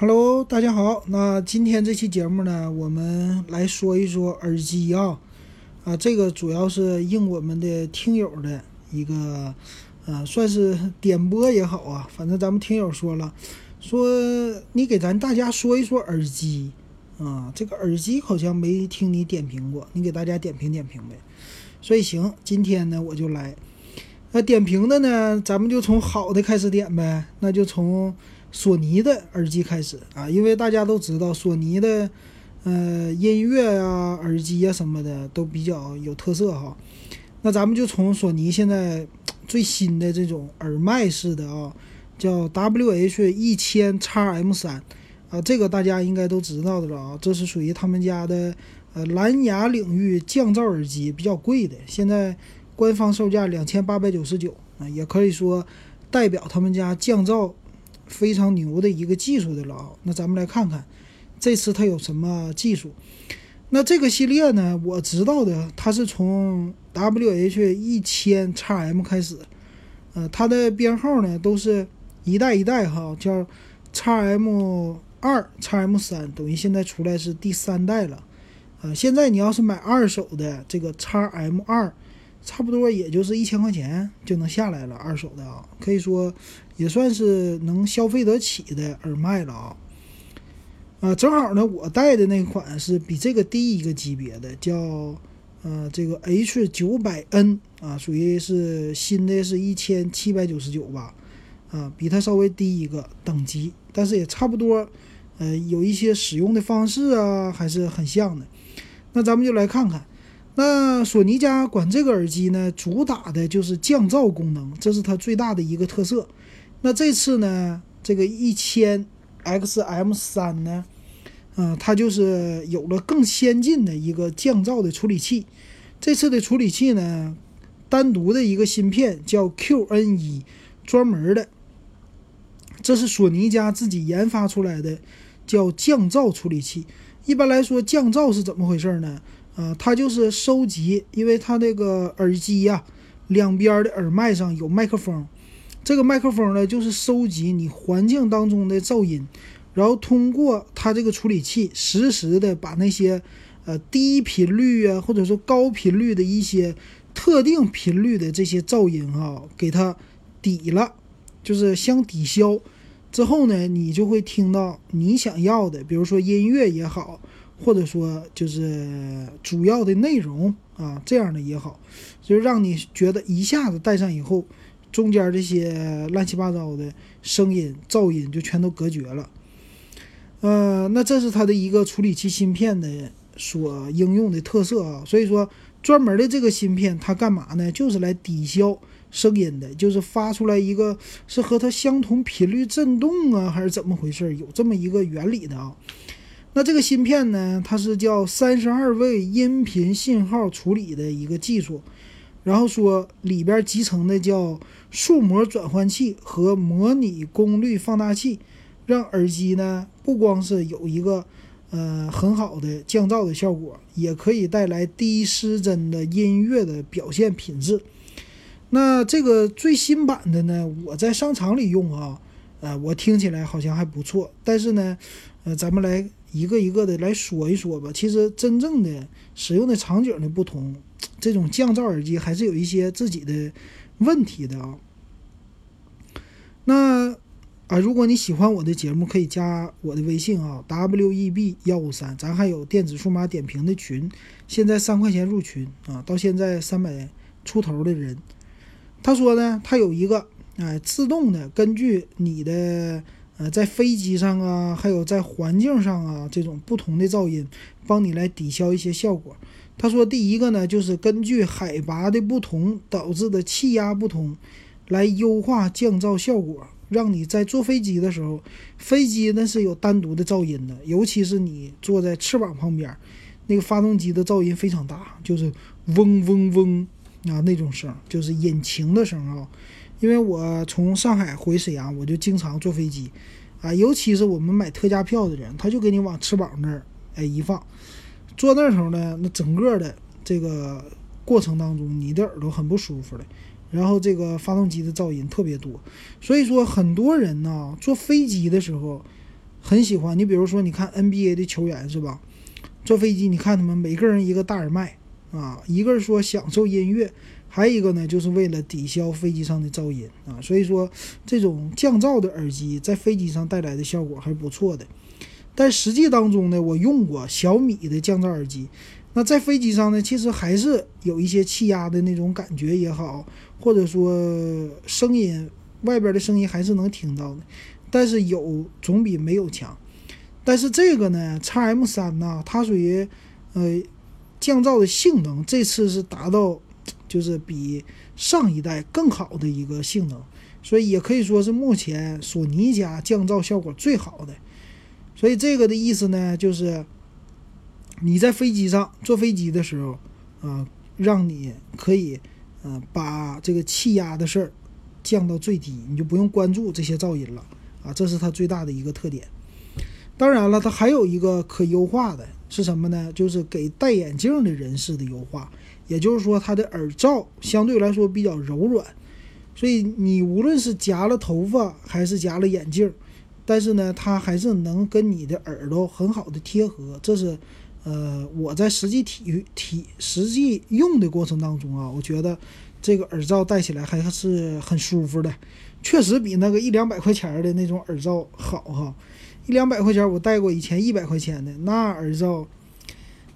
Hello，大家好。那今天这期节目呢，我们来说一说耳机啊，啊，这个主要是应我们的听友的一个，呃，算是点播也好啊。反正咱们听友说了，说你给咱大家说一说耳机啊，这个耳机好像没听你点评过，你给大家点评点评呗。所以行，今天呢我就来，那点评的呢，咱们就从好的开始点呗，那就从。索尼的耳机开始啊，因为大家都知道索尼的，呃，音乐呀、耳机呀什么的都比较有特色哈。那咱们就从索尼现在最新的这种耳麦式的啊，叫 WH 一千 x M 三啊，这个大家应该都知道的了啊。这是属于他们家的呃蓝牙领域降噪耳机，比较贵的，现在官方售价两千八百九十九啊，也可以说代表他们家降噪。非常牛的一个技术的了啊，那咱们来看看，这次它有什么技术？那这个系列呢，我知道的，它是从 WH 一千 x M 开始，呃，它的编号呢都是一代一代哈，叫 x M 二、x M 三，等于现在出来是第三代了，呃，现在你要是买二手的这个 x M 二。差不多也就是一千块钱就能下来了，二手的啊，可以说也算是能消费得起的耳麦了啊。啊，正好呢，我带的那款是比这个低一个级别的，叫呃这个 H 九百 N 啊，属于是新的，是一千七百九十九吧，啊，比它稍微低一个等级，但是也差不多，呃，有一些使用的方式啊还是很像的。那咱们就来看看。那索尼家管这个耳机呢，主打的就是降噪功能，这是它最大的一个特色。那这次呢，这个一千 XM 三呢，嗯，它就是有了更先进的一个降噪的处理器。这次的处理器呢，单独的一个芯片叫 QN 一，专门的，这是索尼家自己研发出来的，叫降噪处理器。一般来说，降噪是怎么回事呢？啊，它就是收集，因为它这个耳机呀，两边的耳麦上有麦克风，这个麦克风呢，就是收集你环境当中的噪音，然后通过它这个处理器，实时的把那些呃低频率啊，或者说高频率的一些特定频率的这些噪音啊，给它抵了，就是相抵消之后呢，你就会听到你想要的，比如说音乐也好。或者说就是主要的内容啊，这样的也好，就让你觉得一下子戴上以后，中间这些乱七八糟的声音、噪音就全都隔绝了。呃，那这是它的一个处理器芯片的所应用的特色啊。所以说，专门的这个芯片它干嘛呢？就是来抵消声音的，就是发出来一个是和它相同频率振动啊，还是怎么回事？有这么一个原理的啊。那这个芯片呢，它是叫三十二位音频信号处理的一个技术，然后说里边集成的叫数模转换器和模拟功率放大器，让耳机呢不光是有一个呃很好的降噪的效果，也可以带来低失真的音乐的表现品质。那这个最新版的呢，我在商场里用啊，呃，我听起来好像还不错，但是呢，呃，咱们来。一个一个的来说一说吧。其实真正的使用的场景的不同，这种降噪耳机还是有一些自己的问题的啊。那啊，如果你喜欢我的节目，可以加我的微信啊，w e b 幺五三，咱还有电子数码点评的群，现在三块钱入群啊，到现在三百出头的人。他说呢，他有一个哎，自动的根据你的。呃，在飞机上啊，还有在环境上啊，这种不同的噪音，帮你来抵消一些效果。他说，第一个呢，就是根据海拔的不同导致的气压不同，来优化降噪效果，让你在坐飞机的时候，飞机那是有单独的噪音的，尤其是你坐在翅膀旁边，那个发动机的噪音非常大，就是嗡嗡嗡啊那种声，就是引擎的声啊。因为我从上海回沈阳，我就经常坐飞机，啊，尤其是我们买特价票的人，他就给你往翅膀那儿，哎一放，坐那时候呢，那整个的这个过程当中，你的耳朵很不舒服的，然后这个发动机的噪音特别多，所以说很多人呢坐飞机的时候，很喜欢。你比如说，你看 NBA 的球员是吧？坐飞机，你看他们每个人一个大耳麦啊，一个是说享受音乐，还有一个呢，就是为了抵消飞机上的噪音啊。所以说，这种降噪的耳机在飞机上带来的效果还是不错的。但实际当中呢，我用过小米的降噪耳机，那在飞机上呢，其实还是有一些气压的那种感觉也好，或者说声音外边的声音还是能听到的，但是有总比没有强。但是这个呢，x M 三呢，它属于呃降噪的性能，这次是达到就是比上一代更好的一个性能，所以也可以说是目前索尼家降噪效果最好的。所以这个的意思呢，就是你在飞机上坐飞机的时候啊，让你可以呃把这个气压的事儿降到最低，你就不用关注这些噪音了啊，这是它最大的一个特点。当然了，它还有一个可优化的是什么呢？就是给戴眼镜的人士的优化，也就是说它的耳罩相对来说比较柔软，所以你无论是夹了头发还是夹了眼镜，但是呢，它还是能跟你的耳朵很好的贴合。这是呃我在实际体育体实际用的过程当中啊，我觉得这个耳罩戴起来还是很舒服的，确实比那个一两百块钱的那种耳罩好哈。一两百块钱，我戴过以前一百块钱的那耳罩，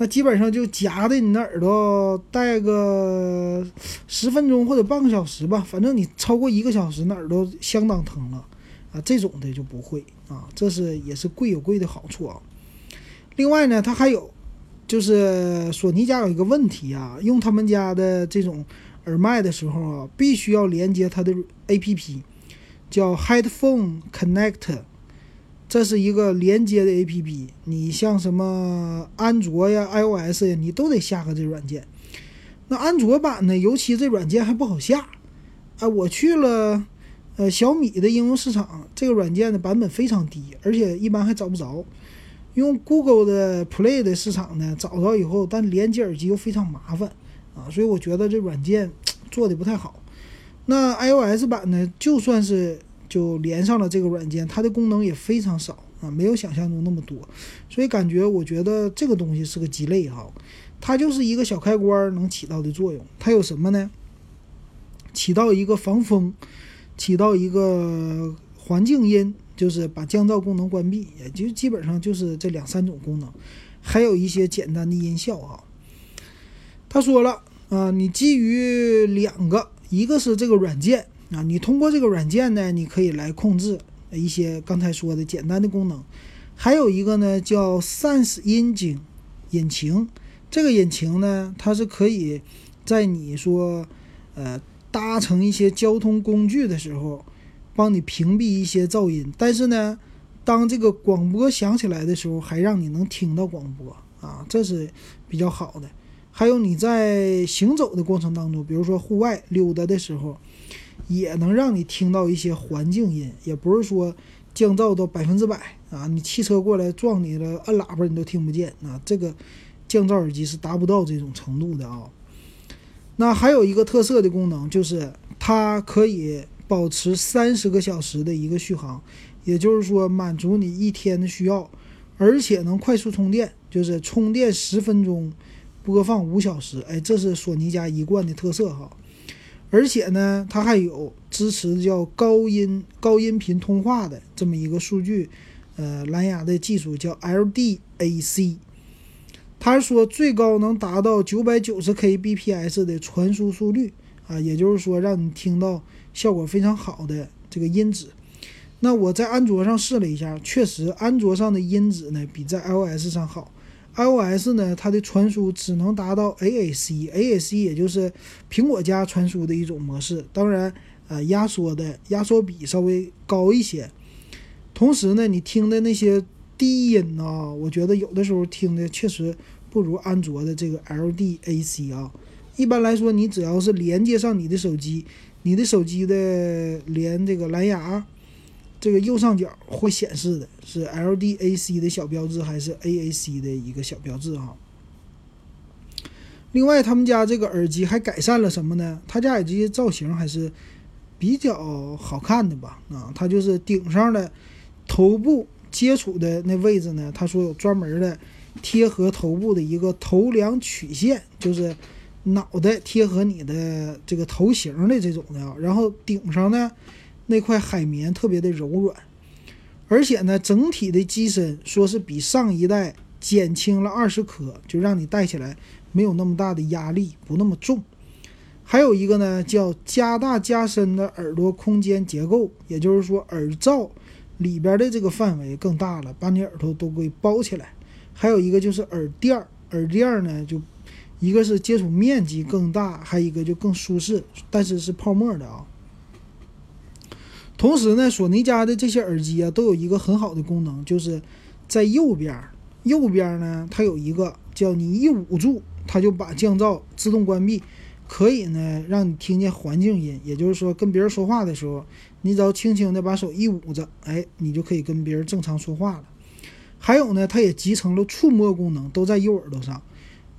那基本上就夹的你那耳朵戴个十分钟或者半个小时吧，反正你超过一个小时，那耳朵相当疼了啊。这种的就不会啊，这是也是贵有贵的好处啊。另外呢，它还有就是索尼家有一个问题啊，用他们家的这种耳麦的时候啊，必须要连接它的 APP，叫 Headphone Connect。这是一个连接的 A P P，你像什么安卓呀、I O S 呀，你都得下个这软件。那安卓版呢，尤其这软件还不好下。哎，我去了，呃，小米的应用市场，这个软件的版本非常低，而且一般还找不着。用 Google 的 Play 的市场呢，找着以后，但连接耳机又非常麻烦啊，所以我觉得这软件做的不太好。那 I O S 版呢，就算是。就连上了这个软件，它的功能也非常少啊，没有想象中那么多，所以感觉我觉得这个东西是个鸡肋哈。它就是一个小开关能起到的作用，它有什么呢？起到一个防风，起到一个环境音，就是把降噪功能关闭，也就基本上就是这两三种功能，还有一些简单的音效啊。他说了啊，你基于两个，一个是这个软件。啊，你通过这个软件呢，你可以来控制一些刚才说的简单的功能。还有一个呢，叫 Sense Engine 引擎。这个引擎呢，它是可以在你说呃搭乘一些交通工具的时候，帮你屏蔽一些噪音。但是呢，当这个广播响起来的时候，还让你能听到广播啊，这是比较好的。还有你在行走的过程当中，比如说户外溜达的时候。也能让你听到一些环境音，也不是说降噪到百分之百啊。你汽车过来撞你了，按喇叭你都听不见啊。这个降噪耳机是达不到这种程度的啊。那还有一个特色的功能就是它可以保持三十个小时的一个续航，也就是说满足你一天的需要，而且能快速充电，就是充电十分钟，播放五小时。哎，这是索尼家一贯的特色哈。而且呢，它还有支持叫高音高音频通话的这么一个数据，呃，蓝牙的技术叫 LDAC。他说最高能达到九百九十 Kbps 的传输速率啊，也就是说让你听到效果非常好的这个音质。那我在安卓上试了一下，确实安卓上的音质呢比在 iOS 上好。iOS 呢，它的传输只能达到 AAC，AAC 也就是苹果家传输的一种模式。当然，呃，压缩的压缩比稍微高一些。同时呢，你听的那些低音呢，我觉得有的时候听的确实不如安卓的这个 LDAC 啊。一般来说，你只要是连接上你的手机，你的手机的连这个蓝牙。这个右上角会显示的是 LDAC 的小标志还是 AAC 的一个小标志哈。另外，他们家这个耳机还改善了什么呢？他家耳机造型还是比较好看的吧？啊，它就是顶上的头部接触的那位置呢，他说有专门的贴合头部的一个头梁曲线，就是脑袋贴合你的这个头型的这种的啊。然后顶上呢那块海绵特别的柔软，而且呢整体的机身说是比上一代减轻了二十克，就让你戴起来没有那么大的压力，不那么重。还有一个呢，叫加大加深的耳朵空间结构，也就是说耳罩里边的这个范围更大了，把你耳朵都给包起来。还有一个就是耳垫儿，耳垫儿呢就一个是接触面积更大，还有一个就更舒适，但是是泡沫的啊。同时呢，索尼家的这些耳机啊都有一个很好的功能，就是在右边，右边呢它有一个叫你一捂住，它就把降噪自动关闭。可以呢，让你听见环境音，也就是说，跟别人说话的时候，你只要轻轻的把手一捂着，哎，你就可以跟别人正常说话了。还有呢，它也集成了触摸功能，都在右耳朵上，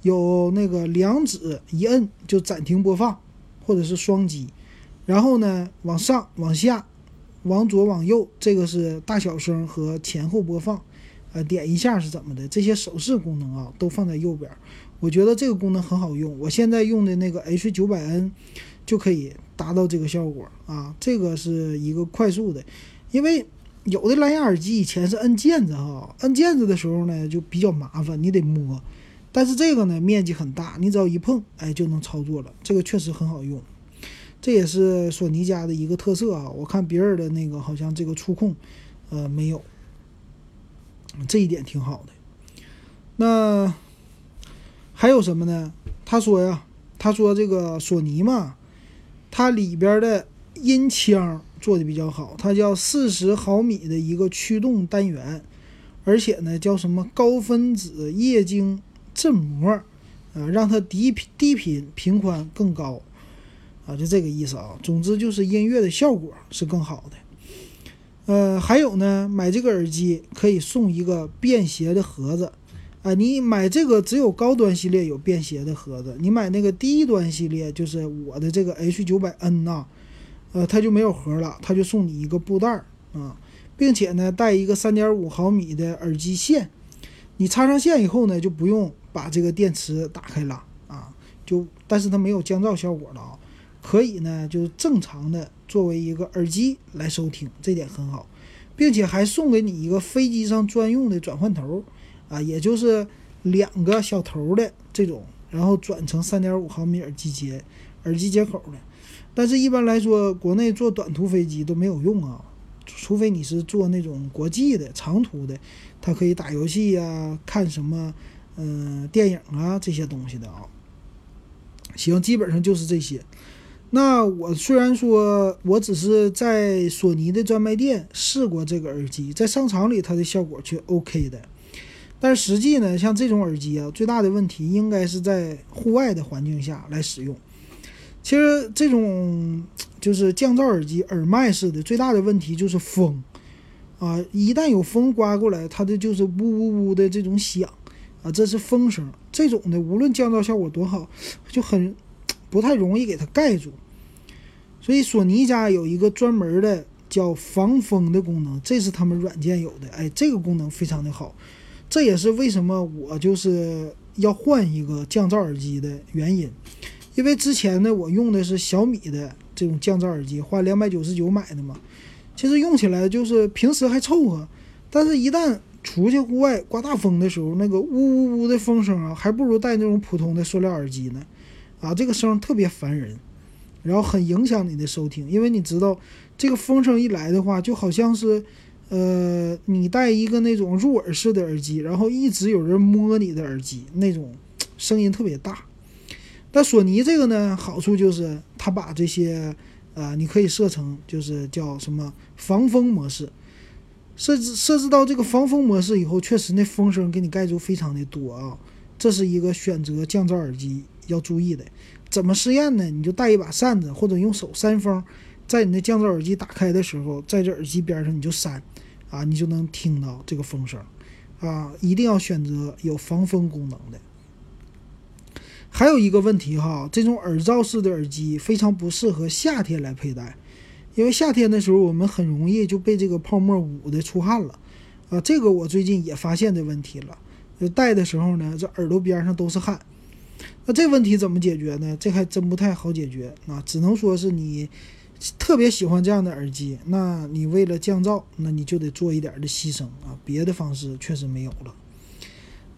有那个两指一摁就暂停播放，或者是双击，然后呢，往上、往下、往左、往右，这个是大小声和前后播放，呃，点一下是怎么的？这些手势功能啊，都放在右边。我觉得这个功能很好用，我现在用的那个 H 九百 N 就可以达到这个效果啊。这个是一个快速的，因为有的蓝牙耳机以前是摁键子哈，摁键子的时候呢就比较麻烦，你得摸。但是这个呢面积很大，你只要一碰，哎就能操作了。这个确实很好用，这也是索尼家的一个特色啊。我看别人的那个好像这个触控，呃没有，这一点挺好的。那。还有什么呢？他说呀，他说这个索尼嘛，它里边的音腔做的比较好，它叫四十毫米的一个驱动单元，而且呢叫什么高分子液晶振膜，啊，让它低频低频频宽更高，啊，就这个意思啊。总之就是音乐的效果是更好的。呃，还有呢，买这个耳机可以送一个便携的盒子。啊，你买这个只有高端系列有便携的盒子，你买那个低端系列，就是我的这个 H 九百 N 呐，呃，它就没有盒了，它就送你一个布袋儿啊，并且呢带一个三点五毫米的耳机线，你插上线以后呢，就不用把这个电池打开了啊，就但是它没有降噪效果了啊，可以呢就是正常的作为一个耳机来收听，这点很好，并且还送给你一个飞机上专用的转换头。啊，也就是两个小头的这种，然后转成三点五毫米耳机接耳机接口的。但是，一般来说，国内坐短途飞机都没有用啊，除非你是坐那种国际的长途的，它可以打游戏呀、看什么嗯电影啊这些东西的啊。行，基本上就是这些。那我虽然说我只是在索尼的专卖店试过这个耳机，在商场里它的效果却 OK 的。但实际呢，像这种耳机啊，最大的问题应该是在户外的环境下来使用。其实这种就是降噪耳机、耳麦式的，最大的问题就是风啊，一旦有风刮过来，它的就是呜呜呜的这种响啊，这是风声。这种的无论降噪效果多好，就很不太容易给它盖住。所以索尼家有一个专门的叫防风的功能，这是他们软件有的。哎，这个功能非常的好。这也是为什么我就是要换一个降噪耳机的原因，因为之前呢我用的是小米的这种降噪耳机，花两百九十九买的嘛，其实用起来就是平时还凑合，但是一旦出去户外刮大风的时候，那个呜呜呜的风声啊，还不如戴那种普通的塑料耳机呢，啊，这个声特别烦人，然后很影响你的收听，因为你知道这个风声一来的话，就好像是。呃，你戴一个那种入耳式的耳机，然后一直有人摸你的耳机，那种声音特别大。但索尼这个呢，好处就是它把这些，呃，你可以设成就是叫什么防风模式。设置设置到这个防风模式以后，确实那风声给你盖住非常的多啊。这是一个选择降噪耳机要注意的。怎么试验呢？你就带一把扇子，或者用手扇风。在你的降噪耳机打开的时候，在这耳机边上你就扇，啊，你就能听到这个风声，啊，一定要选择有防风功能的。还有一个问题哈，这种耳罩式的耳机非常不适合夏天来佩戴，因为夏天的时候我们很容易就被这个泡沫捂的出汗了，啊，这个我最近也发现这问题了，就戴的时候呢，这耳朵边上都是汗。那这问题怎么解决呢？这还真不太好解决啊，只能说是你特别喜欢这样的耳机，那你为了降噪，那你就得做一点的牺牲啊，别的方式确实没有了。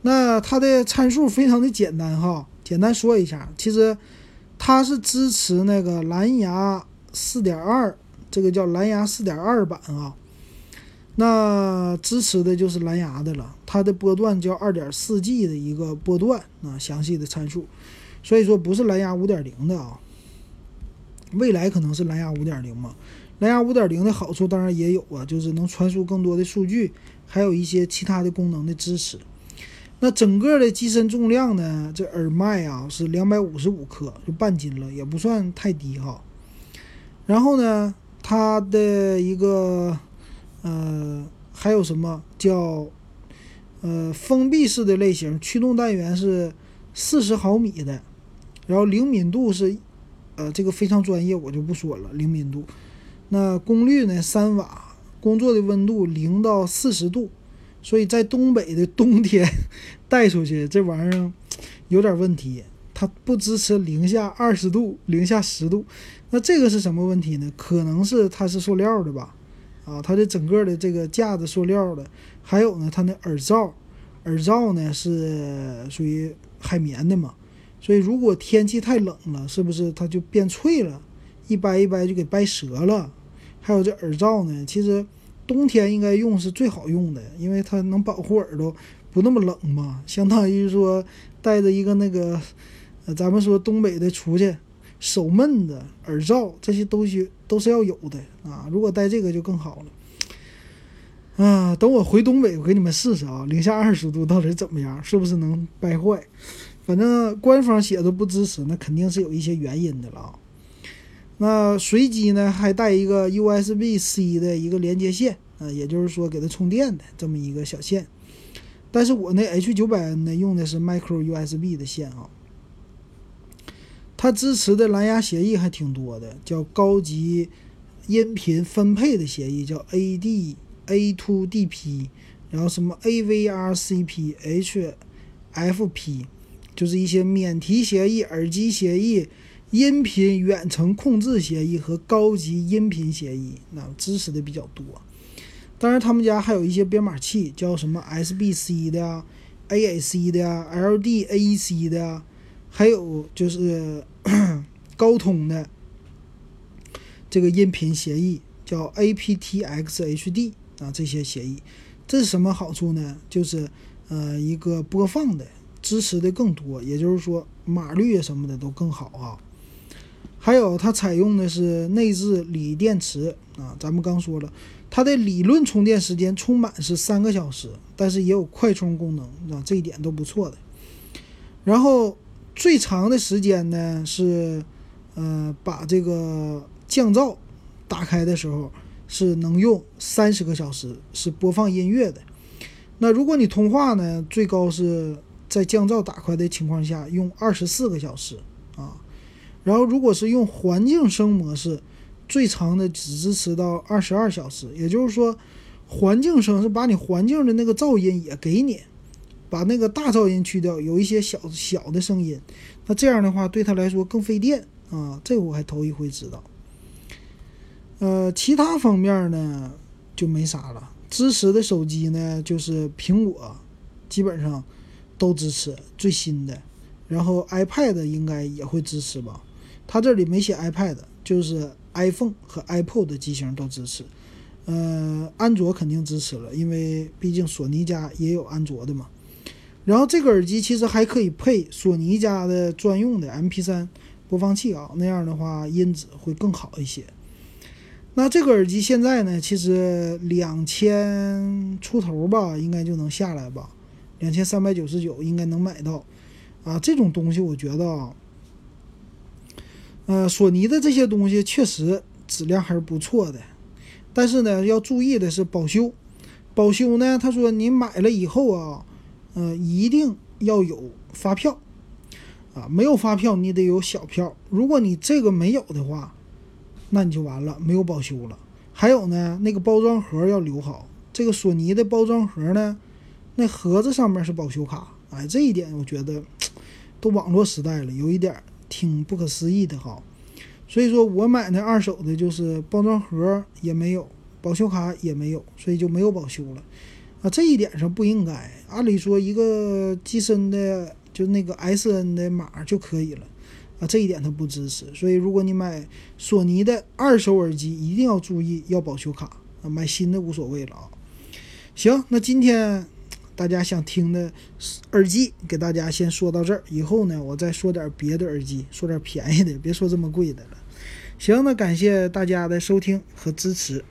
那它的参数非常的简单哈，简单说一下，其实它是支持那个蓝牙四点二，这个叫蓝牙四点二版啊。那支持的就是蓝牙的了，它的波段叫二点四 G 的一个波段啊，详细的参数，所以说不是蓝牙五点零的啊，未来可能是蓝牙五点零嘛。蓝牙五点零的好处当然也有啊，就是能传输更多的数据，还有一些其他的功能的支持。那整个的机身重量呢，这耳麦啊是两百五十五克，就半斤了，也不算太低哈。然后呢，它的一个。呃，还有什么叫呃封闭式的类型？驱动单元是四十毫米的，然后灵敏度是呃这个非常专业，我就不说了。灵敏度，那功率呢三瓦，工作的温度零到四十度，所以在东北的冬天 带出去这玩意儿有点问题，它不支持零下二十度、零下十度。那这个是什么问题呢？可能是它是塑料的吧。啊，它的整个的这个架子塑料的，还有呢，它那耳罩，耳罩呢是属于海绵的嘛，所以如果天气太冷了，是不是它就变脆了，一掰一掰就给掰折了？还有这耳罩呢，其实冬天应该用是最好用的，因为它能保护耳朵不那么冷嘛，相当于说戴着一个那个，呃，咱们说东北的出去。手闷的、耳罩这些东西都是要有的啊！如果带这个就更好了。啊，等我回东北，我给你们试试啊，零下二十度到底怎么样？是不是能掰坏？反正官方写的不支持，那肯定是有一些原因的了啊。那随机呢，还带一个 USB-C 的一个连接线啊，也就是说给它充电的这么一个小线。但是我那 H900N 呢，用的是 Micro USB 的线啊。它支持的蓝牙协议还挺多的，叫高级音频分配的协议，叫 AD A2DP，然后什么 AVRCP HFP，就是一些免提协议、耳机协议、音频远程控制协议和高级音频协议，那支持的比较多。当然，他们家还有一些编码器，叫什么 SBC 的、AAC 的、LDAC 的。还有就是高通的这个音频协议叫 aptX-HD 啊，这些协议这是什么好处呢？就是呃一个播放的支持的更多，也就是说码率什么的都更好啊。还有它采用的是内置锂电池啊，咱们刚说了，它的理论充电时间充满是三个小时，但是也有快充功能啊，这一点都不错的。然后。最长的时间呢是，呃，把这个降噪打开的时候是能用三十个小时，是播放音乐的。那如果你通话呢，最高是在降噪打开的情况下用二十四个小时啊。然后如果是用环境声模式，最长的只支持到二十二小时。也就是说，环境声是把你环境的那个噪音也给你。把那个大噪音去掉，有一些小小的声音，那这样的话对他来说更费电啊，这我还头一回知道。呃，其他方面呢就没啥了。支持的手机呢就是苹果，基本上都支持最新的，然后 iPad 应该也会支持吧？他这里没写 iPad，就是 iPhone 和 iPod 的机型都支持。呃，安卓肯定支持了，因为毕竟索尼家也有安卓的嘛。然后这个耳机其实还可以配索尼家的专用的 MP3 播放器啊，那样的话音质会更好一些。那这个耳机现在呢，其实两千出头吧，应该就能下来吧，两千三百九十九应该能买到。啊，这种东西我觉得啊，呃，索尼的这些东西确实质量还是不错的，但是呢，要注意的是保修。保修呢，他说你买了以后啊。呃，一定要有发票啊！没有发票，你得有小票。如果你这个没有的话，那你就完了，没有保修了。还有呢，那个包装盒要留好，这个索尼的包装盒呢，那盒子上面是保修卡，哎，这一点我觉得都网络时代了，有一点挺不可思议的哈。所以说我买那二手的，就是包装盒也没有，保修卡也没有，所以就没有保修了。啊，这一点上不应该。按理说一个机身的就那个 S N 的码就可以了。啊，这一点它不支持。所以如果你买索尼的二手耳机，一定要注意要保修卡。啊，买新的无所谓了啊。行，那今天大家想听的耳机，给大家先说到这儿。以后呢，我再说点别的耳机，说点便宜的，别说这么贵的了。行，那感谢大家的收听和支持。